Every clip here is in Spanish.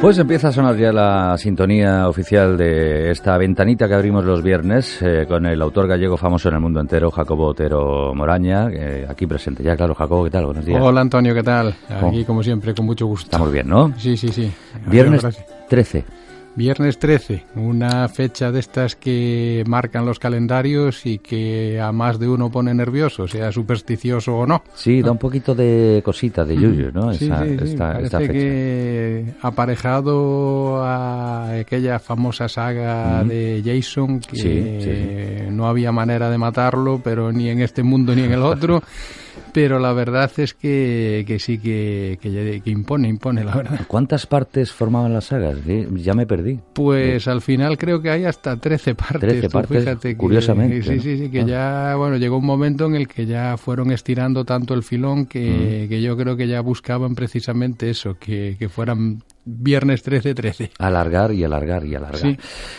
Pues empieza a sonar ya la sintonía oficial de esta ventanita que abrimos los viernes eh, con el autor gallego famoso en el mundo entero, Jacobo Otero Moraña, eh, aquí presente. Ya, claro, Jacobo, ¿qué tal? Buenos días. Hola, Antonio, ¿qué tal? Aquí, como siempre, con mucho gusto. Estamos bien, ¿no? Sí, sí, sí. Viernes 13. Viernes 13, una fecha de estas que marcan los calendarios y que a más de uno pone nervioso, sea supersticioso o no. Sí, da un poquito de cosita, de yuyu, ¿no? Sí, esa, sí, sí. esta, Parece esta fecha. que aparejado a aquella famosa saga de Jason que no había manera de matarlo, pero ni en este mundo ni en el otro. Pero la verdad es que, que sí que, que, que impone, impone, la verdad. ¿Cuántas partes formaban las sagas? Eh, Ya me perdí. Pues al final creo que hay hasta 13 partes. 13 tú partes, fíjate que- curiosamente, Sí, ¿no? sí, sí, que Ah. ya, bueno, llegó un momento en el que ya fueron estirando tanto el filón que, Mm. que yo creo que ya buscaban precisamente eso, que, que fueran viernes 13-13. Alargar y alargar y alargar. Sí.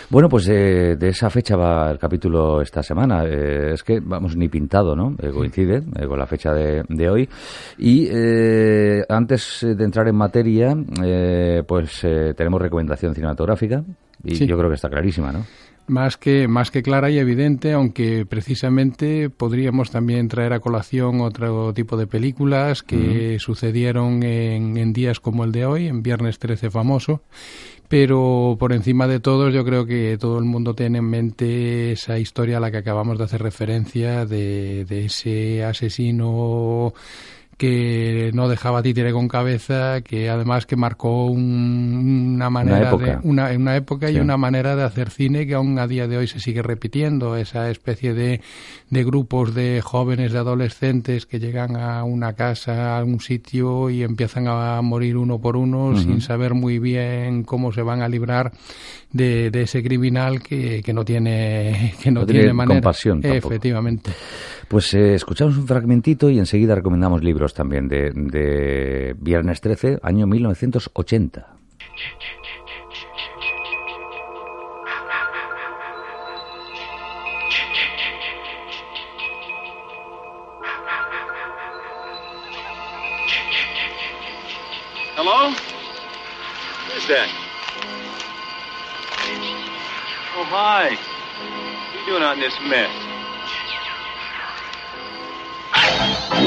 Bueno, pues eh, de esa fecha va el capítulo esta semana. Eh, es que, vamos, ni pintado, ¿no? Eh, coincide eh, con la fecha de, de hoy. Y eh, antes de entrar en materia, eh, pues eh, tenemos recomendación cinematográfica. Y Sí. yo creo que está clarísima, ¿no? Más que, más que clara y evidente, aunque precisamente podríamos también traer a colación otro tipo de películas que sucedieron en, en días como el de hoy, en Viernes 13 famoso. Pero por encima de todos, yo creo que todo el mundo tiene en mente esa historia a la que acabamos de hacer referencia de, de ese asesino que no dejaba títere con cabeza, que además que marcó un- una manera época. de una, una época Sí. y una manera de hacer cine que aún a día de hoy se sigue repitiendo, esa especie de, de grupos de jóvenes, de adolescentes que llegan a una casa, a un sitio y empiezan a morir uno por uno sin saber muy bien cómo se van a librar de, de ese criminal que, que no tiene que no, No tiene tiene manera. compasión tampoco. Efectivamente. Pues eh, escuchamos un fragmentito y enseguida recomendamos libros también de, de Viernes 13, año 1980. Hello? Who's that? Oh, hi. What are you doing out in this mess?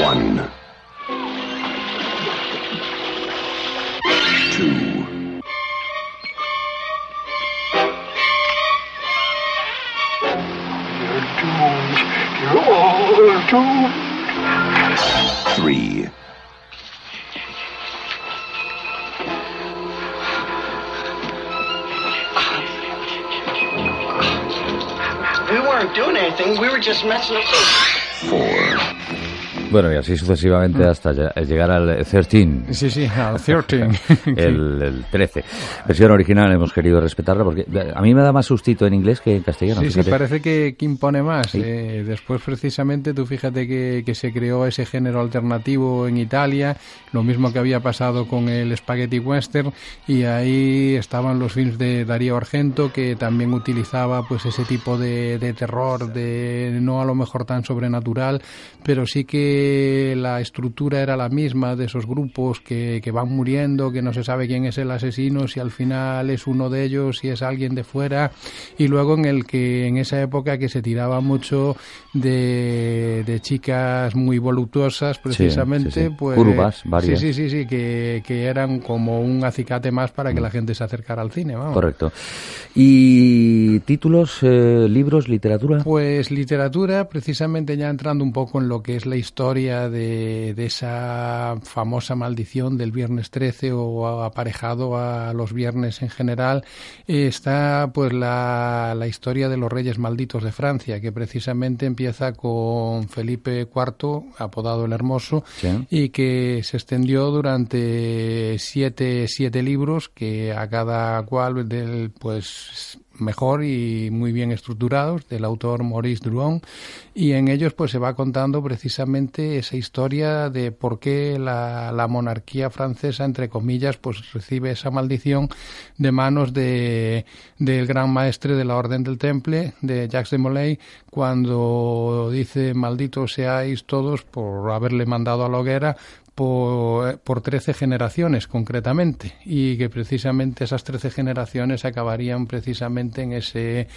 One. Doomed. Three. We weren't doing anything. We were just messing up. Four. Bueno, y así sucesivamente hasta lle- llegar al 13. Sí, sí, al 13. el, el 13. Versión original hemos querido respetarla porque eh, a mí me da más sustito en inglés que en castellano. Sí, sí, fíjate. parece que, que impone más. Sí. Eh, después, precisamente, tú fíjate que, que se creó ese género alternativo en Italia, lo mismo que había pasado con el Spaghetti Western, y ahí estaban los films de Darío Argento, que también utilizaba pues ese tipo de, de terror, de no a lo mejor tan sobrenatural, pero sí que la estructura era la misma de esos grupos que, que van muriendo, que no se sabe quién es el asesino, si al final es uno de ellos, si es alguien de fuera, y luego en el que en esa época que se tiraba mucho de, de chicas muy voluptuosas precisamente, sí, sí. pues Curvas, varias. Sí, sí, sí, sí, que, que eran como un acicate más para que la gente se acercara al cine, vamos. Correcto. ¿Y títulos, eh, libros, literatura? Pues literatura, precisamente ya entrando un poco en lo que es la historia historia de, de, esa famosa maldición del viernes 13 o aparejado a los viernes en general, está pues la, la historia de los reyes malditos de Francia, que precisamente empieza con Felipe IV, apodado el Hermoso, Sí. y que se extendió durante siete, siete libros, que a cada cual del, pues mejor y muy bien estructurados del autor Maurice Druon y en ellos pues se va contando precisamente esa historia de por qué la, monarquía francesa entre comillas pues recibe esa maldición de manos de del gran maestre de la orden del temple de Jacques de Molay cuando dice malditos seáis todos por haberle mandado a la hoguera por, por 13 generaciones concretamente y que precisamente esas 13 generaciones acabarían precisamente en ese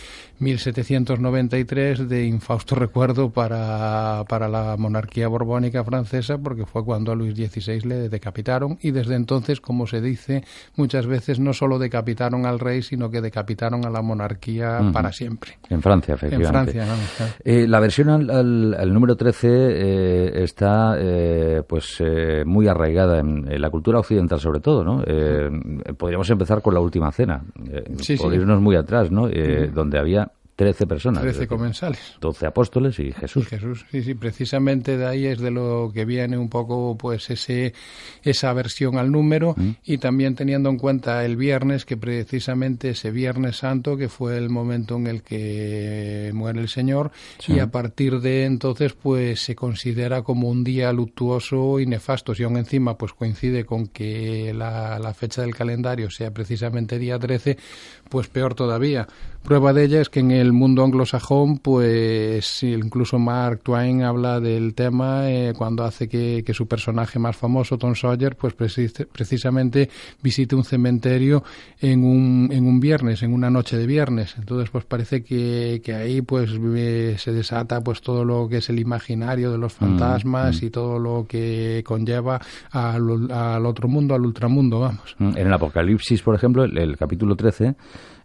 1793 de infausto recuerdo para, para la monarquía borbónica francesa porque fue cuando a Luis XVI le decapitaron y desde entonces, como se dice muchas veces, no solo decapitaron al rey sino que decapitaron a la monarquía para siempre. En Francia, En efectivamente. Francia, vamos, claro. Eh, la versión al, al- al número 13 eh, está eh, pues eh, muy arraigada en, en la cultura occidental sobre todo, ¿no? Eh, podríamos empezar con la última cena, eh, Sí, por sí. irnos muy atrás, ¿no? Eh, Donde había 13 personas. es 13 decir, comensales. 12 apóstoles y Y Jesús. Jesús, sí, sí, precisamente de ahí es de lo que viene un poco pues ese esa versión al número Mm. y también teniendo en cuenta el viernes que precisamente ese viernes santo que fue el momento en el que muere el Señor y a partir de entonces pues se considera como un día luctuoso y nefasto si aún encima pues coincide con que la, la fecha del calendario sea precisamente día 13 pues peor todavía prueba de ella es que en el mundo anglosajón pues incluso Mark Twain habla del tema eh, cuando hace que, que su personaje más famoso Tom Sawyer pues precis- precisamente visite un cementerio en un, en un viernes en una noche de viernes. Entonces pues parece que, que ahí pues eh, se desata pues todo lo que es el imaginario de los fantasmas y todo lo que conlleva al, al otro mundo al ultramundo vamos. Mm, En el Apocalipsis, por ejemplo, el, el capítulo 13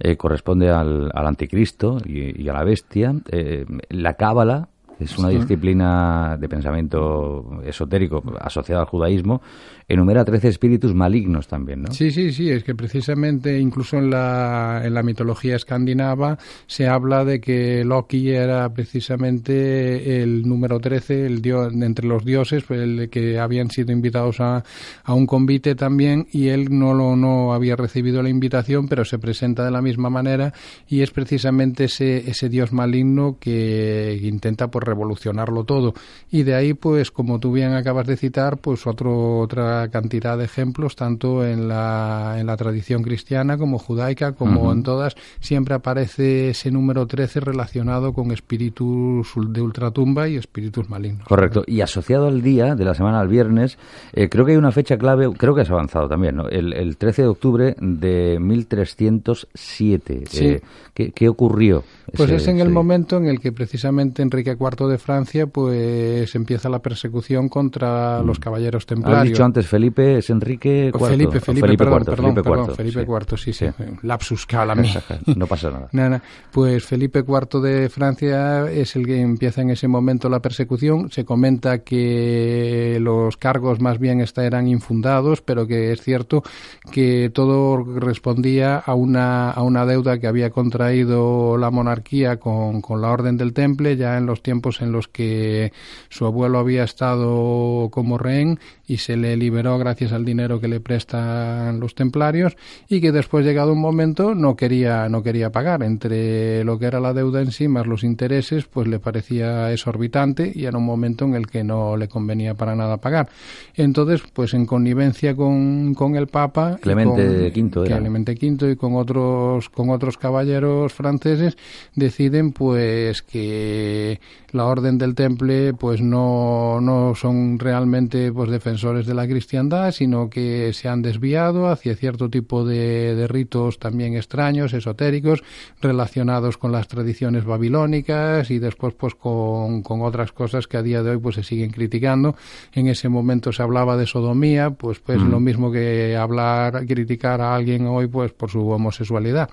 eh, corresponde al, al anticristo y, y a la bestia. Eh, la cábala es una disciplina de pensamiento esotérico asociada al judaísmo. Enumera 13 espíritus malignos también, ¿no? Sí, sí, sí, es que precisamente incluso en la, en la mitología escandinava se habla de que Loki era precisamente el número 13, el dios, entre los dioses, pues, el que habían sido invitados a, a un convite también y él no, lo, no había recibido la invitación, pero se presenta de la misma manera y es precisamente ese, ese dios maligno que intenta pues revolucionarlo todo. Y de ahí, pues, como tú bien acabas de citar, pues otro, otra cantidad de ejemplos, tanto en la, en la tradición cristiana como judaica, como en todas, siempre aparece ese número 13 relacionado con espíritus de ultratumba y espíritus malignos. Correcto. Y asociado al día de la semana al viernes, eh, creo que hay una fecha clave, creo que has avanzado también, ¿no? El, el 13 de octubre de 1307. Sí. Eh, ¿qué, qué ocurrió? Pues ese- es en el momento en el que precisamente Enrique IV de Francia pues empieza la persecución contra los caballeros Has templarios. dicho antes Felipe, es Enrique O IV. Felipe, o Felipe, perdón, IV, perdón, Felipe perdón, IV, Felipe sí. IV, sí, sí, Sí. lapsus mí. No pasa nada. Pues Felipe IV de Francia es el que empieza en ese momento la persecución. Se comenta que los cargos más bien eran infundados, pero que es cierto que todo respondía a una, a una deuda que había contraído la monarquía con, con la Orden del Temple ya en los tiempos en los que su abuelo había estado como rehén y se le liberó gracias al dinero que le prestan los templarios y que después llegado un momento no quería no quería pagar entre lo que era la deuda en sí más los intereses pues le parecía exorbitante y era un momento en el que no le convenía para nada pagar entonces pues en connivencia con, con el papa Clemente con- V era. Clemente V y con otros con otros caballeros franceses deciden pues que la orden del temple pues no no son realmente pues defensores de la cristiandad sino que se han desviado hacia cierto tipo de, de ritos también extraños esotéricos relacionados con las tradiciones babilónicas y después pues con, con otras cosas que a día de hoy pues se siguen criticando. En ese momento se hablaba de sodomía pues pues lo mismo que hablar criticar a alguien hoy pues por su homosexualidad.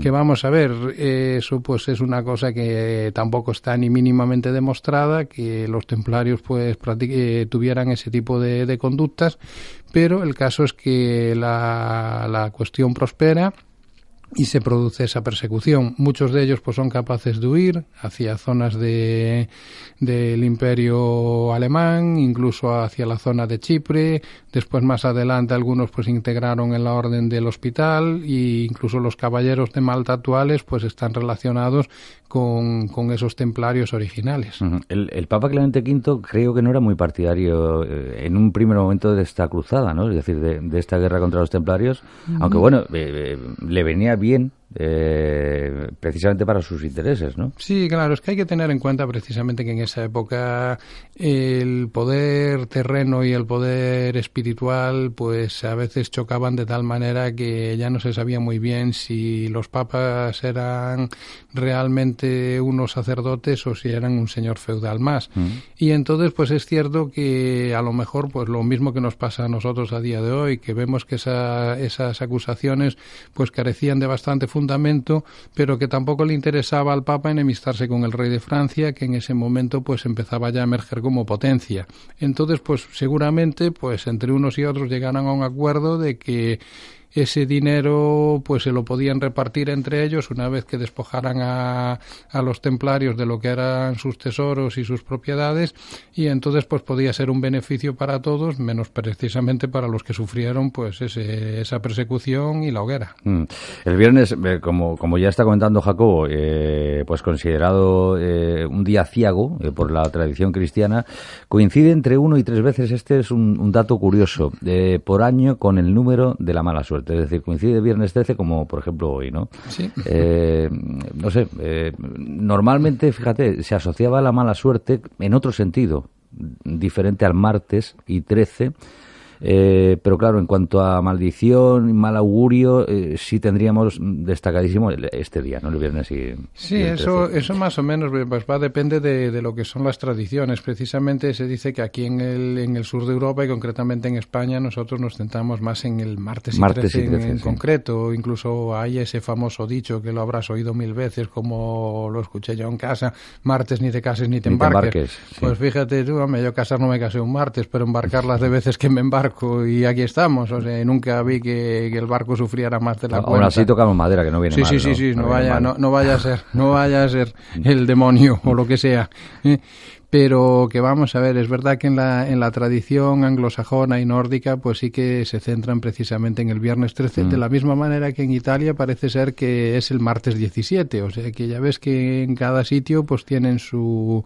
Que vamos a ver eso pues es una cosa que tampoco está ni mínimamente demostrada que los templarios pues eh, tuvieran ese tipo de, de, conductas, pero el caso es que la, la cuestión prospera y se produce esa persecución. Muchos de ellos pues son capaces de huir hacia zonas de, del imperio alemán, incluso hacia la zona de Chipre. Después más adelante algunos pues integraron en la orden del hospital e incluso los caballeros de Malta actuales pues están relacionados con, con esos templarios originales. el, el, Papa Clemente V creo que no era muy partidario eh, en un primer momento de esta cruzada, ¿no? Es decir, de, de esta guerra contra los templarios, aunque bueno, eh, eh, le venía bien eh, precisamente para sus intereses, ¿no? Sí, claro, es que hay que tener en cuenta precisamente que en esa época el poder terreno y el poder espiritual pues a veces chocaban de tal manera que ya no se sabía muy bien si los papas eran realmente unos sacerdotes o si eran un señor feudal más. Mm. Y entonces pues es cierto que a lo mejor pues lo mismo que nos pasa a nosotros a día de hoy, que vemos que esa, esas acusaciones pues carecían de bastante fundamento, pero que tampoco le interesaba al Papa enemistarse con el rey de Francia, que en ese momento pues empezaba ya a emerger como potencia. Entonces, pues seguramente, pues entre unos y otros llegaron a un acuerdo de que ese dinero pues se lo podían repartir entre ellos una vez que despojaran a, a, los templarios de lo que eran sus tesoros y sus propiedades y entonces pues podía ser un beneficio para todos menos precisamente para los que sufrieron pues ese, esa persecución y la hoguera. Mm. el viernes eh, como, como ya está comentando Jacobo eh, pues considerado eh, un día ciago eh, por la tradición cristiana coincide entre uno y tres veces. Este es un, un dato curioso. Eh, por año con el número de la mala suerte es decir, coincide viernes 13 como por ejemplo hoy, ¿no? Sí. Eh, no sé, eh, normalmente, fíjate, se asociaba la mala suerte en otro sentido, diferente al martes y 13, eh, pero claro, en cuanto a maldición y mal augurio, eh, sí tendríamos destacadísimo este día, ¿no? El viernes y. Sí, y eso, eso más o menos pues va depende de, de, lo que son las tradiciones. Precisamente se dice que aquí en el, en el sur de Europa y concretamente en España nosotros nos centramos más en el martes y martes 13, y 13 en, en sí. concreto. Incluso hay ese famoso dicho que lo habrás oído mil veces, como lo escuché yo en casa: martes ni te cases ni te Ni te embarques. sí. Pues fíjate tú, hombre, yo casar no me casé un martes, pero embarcar las de veces que me embarco y aquí estamos. O sea, nunca vi que, que el barco sufriera más de la cuenta. así tocamos madera, que no viene Sí, mal. sí, sí, ¿no? sí, no, vaya, no, no vaya a ser, no vaya a ser el demonio o lo que sea. ¿eh? Pero que vamos a ver, es verdad que en la, en la tradición anglosajona y nórdica, pues sí que se centran precisamente en el viernes 13, Mm. de la misma manera que en Italia parece ser que es el martes 17. O sea que ya ves que en cada sitio pues tienen su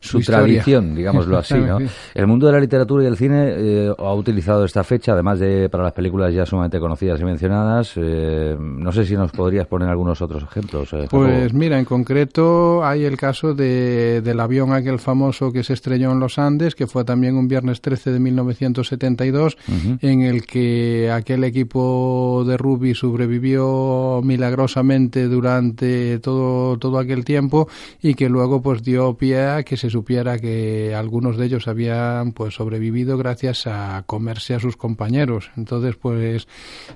su tradición, digámoslo así, ¿no? El mundo de la literatura y el cine eh, ha utilizado esta fecha, además de para las películas ya sumamente conocidas y mencionadas. Eh, no sé si nos podrías poner algunos otros ejemplos. Eh, Pues mira, en concreto hay el caso de, del avión aquel famoso que se estrelló en los Andes, que fue también un viernes 13 de 1972, Ujú. en el que aquel equipo de rugby sobrevivió milagrosamente durante todo, todo aquel tiempo y que luego pues dio pie a que se supiera que algunos de ellos habían pues sobrevivido gracias a comerse a sus compañeros. Entonces pues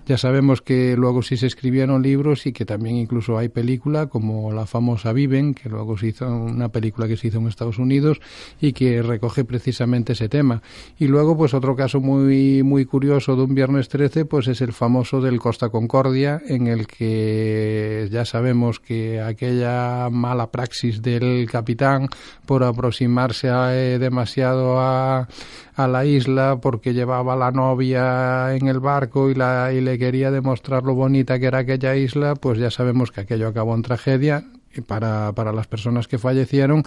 ya sabemos que luego sí se escribieron libros y que también incluso hay película como la famosa Viven, que luego se hizo una película que se hizo en Estados Unidos y que recoge precisamente ese tema. Y luego pues otro caso muy muy curioso de un viernes 13 pues es el famoso del Costa Concordia en el que ya sabemos que aquella mala praxis del capitán por aproximarse a, eh, demasiado a, a, la isla porque llevaba a la novia en el barco y, la, y le quería demostrar lo bonita que era aquella isla, pues ya sabemos que aquello acabó en tragedia para, para las personas que fallecieron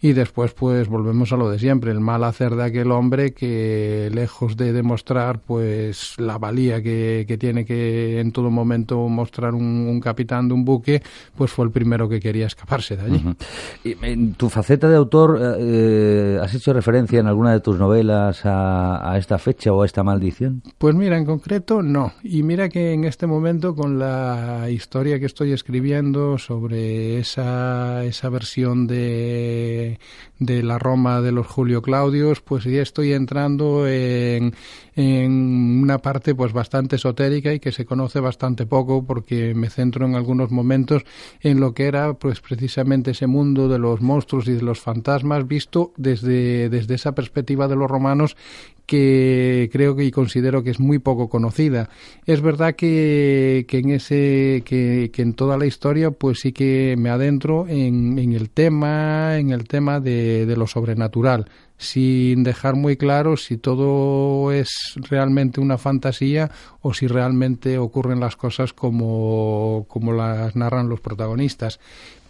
y después pues volvemos a lo de siempre, el mal hacer de aquel hombre que lejos de demostrar pues la valía que, que tiene que en todo momento mostrar un, un, capitán de un buque, pues fue el primero que quería escaparse de allí. Uh -huh. y en tu faceta de autor, eh, ¿has hecho referencia en alguna de tus novelas a, a, esta fecha o a esta maldición? Pues mira, en concreto no. Y mira que en este momento con la historia que estoy escribiendo sobre ese esa, esa versión de, de la Roma de los Julio Claudios, pues ya estoy entrando en, en una parte pues bastante esotérica y que se conoce bastante poco porque me centro en algunos momentos en lo que era pues precisamente ese mundo de los monstruos y de los fantasmas visto desde, desde esa perspectiva de los romanos que creo que y considero que es muy poco conocida. Es verdad que, que en ese que, que, en toda la historia pues sí que me adentro en, en el tema en el tema de, de lo sobrenatural sin dejar muy claro si todo es realmente una fantasía o si realmente ocurren las cosas como, como las narran los protagonistas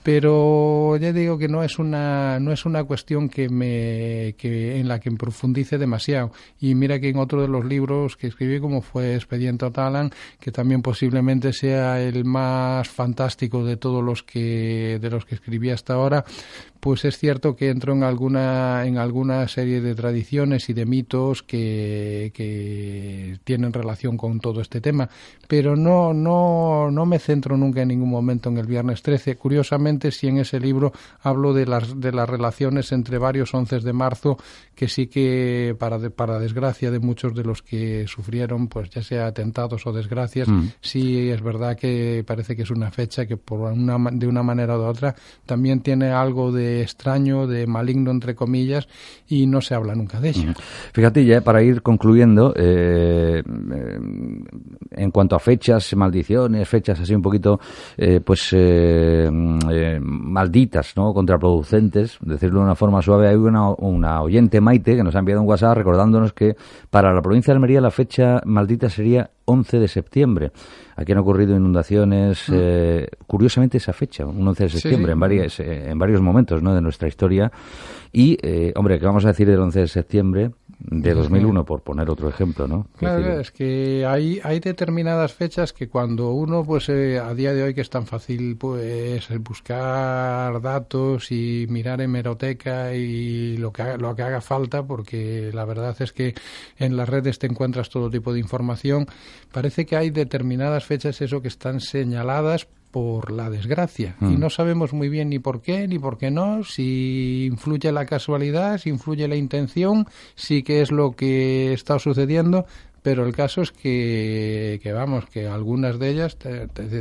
pero ya digo que no es una no es una cuestión que me que en la que profundice demasiado. Y mira que en otro de los libros que escribí como fue Expediente Otalan que también posiblemente sea el más fantástico de todos los que de los que escribí hasta ahora pues es cierto que entro en alguna en alguna serie de tradiciones y de mitos que, que tienen relación con todo este tema. Pero no no no me centro nunca en ningún momento en el viernes 13 curiosamente si en ese libro hablo de las, de las relaciones entre varios once de marzo que sí que, para, para desgracia de muchos de los que sufrieron, pues ya sea atentados o desgracias, mm. sí es verdad que parece que es una fecha que por una, de una manera u otra también tiene algo de extraño, de maligno, entre comillas, y no se habla nunca de ello. Fíjate, ya para ir concluyendo, eh, eh, en cuanto a fechas, maldiciones, fechas así un poquito, eh, pues eh, eh, malditas, ¿no? Contraproducentes, decirlo de una forma suave. Hay una, una oyente, Maite, que nos ha enviado un WhatsApp recordándonos que para la provincia de Almería la fecha maldita sería 11 de septiembre. Aquí han ocurrido inundaciones, mm. eh, curiosamente esa fecha, un 11 de septiembre, En, varias, eh, en varios momentos ¿no? de nuestra historia. Y, eh, hombre, ¿qué vamos a decir del 11 de septiembre? De 2001, por poner otro ejemplo, ¿no? Claro, es que hay, hay determinadas fechas que cuando uno, pues eh, a día de hoy que es tan fácil, pues buscar datos y mirar hemeroteca y lo que, lo que haga falta, porque la verdad es que en las redes te encuentras todo tipo de información, parece que hay determinadas fechas, eso, que están señaladas por la desgracia y mm. no sabemos muy bien ni por qué ni por qué no, si influye la casualidad, si influye la intención, si qué es lo que está sucediendo, pero el caso es que, que vamos, que algunas de ellas,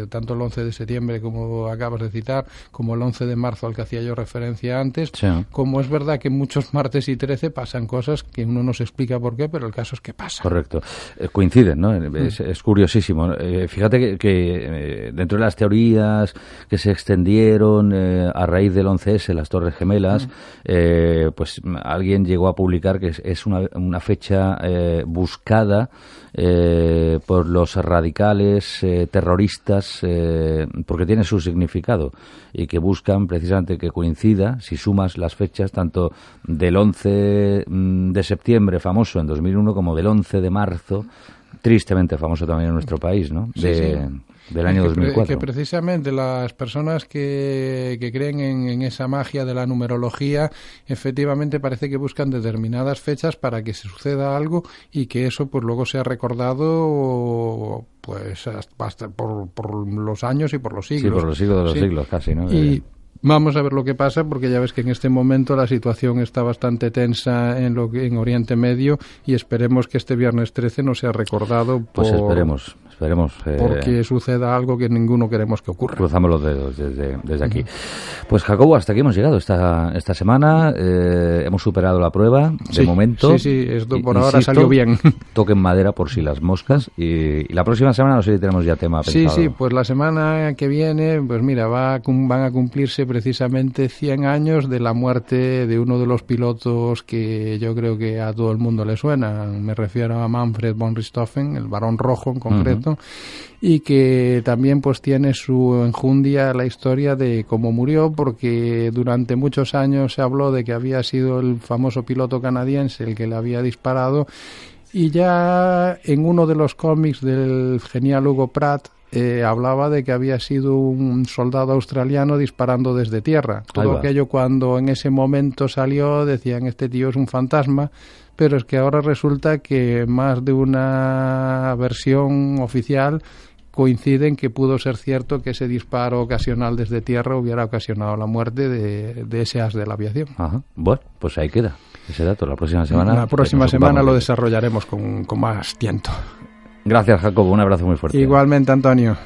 tanto el 11 de septiembre como acabas de citar, como el 11 de marzo al que hacía yo referencia antes, como es verdad que muchos martes y 13 pasan cosas que uno no se explica por qué, pero el caso es que pasa. Correcto. Eh, coinciden, ¿no? Mm. Es, curiosísimo. Eh, fíjate que, eh, dentro de las teorías que se extendieron a raíz del 11S, las Torres Gemelas, mm. pues alguien llegó a publicar que es, una, una fecha buscada eh, por los radicales eh, terroristas eh, porque tiene su significado y que buscan precisamente que coincida, si sumas las fechas tanto del 11 mm, de septiembre famoso en 2001 como del 11 de marzo tristemente famoso también en nuestro país, ¿no? De, del año 2004. Que precisamente las personas que, que creen en, esa magia de la numerología, efectivamente parece que buscan determinadas fechas para que se suceda algo y que eso pues luego sea recordado pues hasta por, por los años y por los siglos. Sí, por los siglos de los siglos casi, ¿no? Y, eh, Vamos a ver lo que pasa porque ya ves que en este momento la situación está bastante tensa en lo en Oriente Medio y esperemos que este viernes 13 no sea recordado pues por, pues esperemos eh, porque suceda algo que ninguno queremos que ocurra. cruzamos los dedos desde, desde aquí. Pues Jacobo hasta aquí hemos llegado esta esta semana. Eh, hemos superado la prueba de momento. sí sí esto por ahora salió bien. toquen madera por si las moscas. Y, la próxima semana no sé si tenemos ya tema pensado. sí sí pues la semana que viene pues mira va van a cumplirse precisamente 100 años de la muerte de uno de los pilotos que yo creo que a todo el mundo le suena. Me refiero a Manfred von Richthofen, el varón rojo en concreto, y que también pues tiene su enjundia la historia de cómo murió, porque durante muchos años se habló de que había sido el famoso piloto canadiense el que le había disparado y ya en uno de los cómics del genial Hugo Pratt eh, hablaba de que había sido un soldado australiano disparando desde tierra. Todo aquello cuando en ese momento salió decían este tío es un fantasma, pero es que ahora resulta que más de una versión oficial coinciden que pudo ser cierto que ese disparo ocasional desde tierra hubiera ocasionado la muerte de, de ese as de la aviación. Ajá. Bueno, pues ahí queda ese dato. La próxima semana. La próxima semana lo de- desarrollaremos con, con más tiento. Gracias, Jacobo. Un abrazo muy fuerte. Igualmente, Antonio.